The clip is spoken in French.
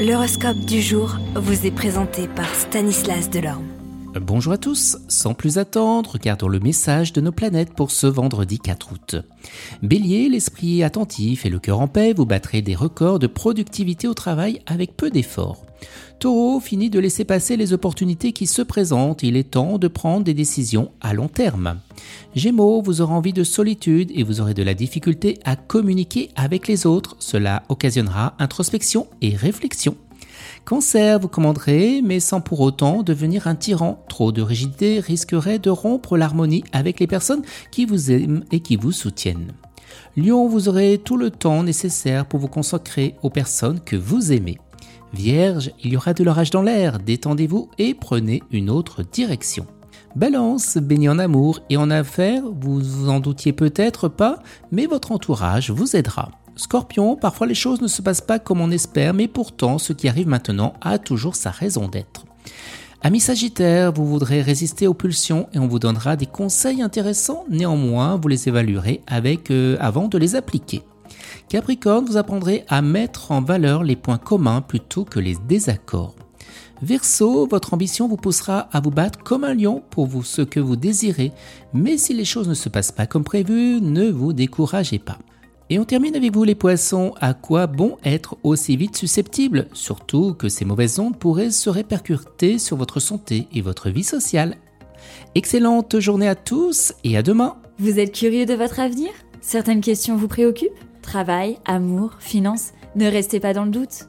L'horoscope du jour vous est présenté par Stanislas Delorme. Bonjour à tous, sans plus attendre, regardons le message de nos planètes pour ce vendredi 4 août. Bélier, l'esprit attentif et le cœur en paix, vous battrez des records de productivité au travail avec peu d'efforts. Taureau, finit de laisser passer les opportunités qui se présentent, il est temps de prendre des décisions à long terme. Gémeaux, vous aurez envie de solitude et vous aurez de la difficulté à communiquer avec les autres. Cela occasionnera introspection et réflexion. Cancer, vous commanderez, mais sans pour autant devenir un tyran. Trop de rigidité risquerait de rompre l'harmonie avec les personnes qui vous aiment et qui vous soutiennent. Lion, vous aurez tout le temps nécessaire pour vous consacrer aux personnes que vous aimez. Vierge, il y aura de l'orage dans l'air, détendez-vous et prenez une autre direction. Balance, béni en amour et en affaires, vous vous en doutiez peut-être pas, mais votre entourage vous aidera. Scorpion, parfois les choses ne se passent pas comme on espère, mais pourtant ce qui arrive maintenant a toujours sa raison d'être. Ami Sagittaire, vous voudrez résister aux pulsions et on vous donnera des conseils intéressants, néanmoins vous les évaluerez avec euh, avant de les appliquer. Capricorne, vous apprendrez à mettre en valeur les points communs plutôt que les désaccords. Verseau, votre ambition vous poussera à vous battre comme un lion pour vous ce que vous désirez, mais si les choses ne se passent pas comme prévu, ne vous découragez pas. Et on termine avec vous les poissons, à quoi bon être aussi vite susceptible? Surtout que ces mauvaises ondes pourraient se répercuter sur votre santé et votre vie sociale. Excellente journée à tous et à demain. Vous êtes curieux de votre avenir? Certaines questions vous préoccupent? Travail, amour, finances? Ne restez pas dans le doute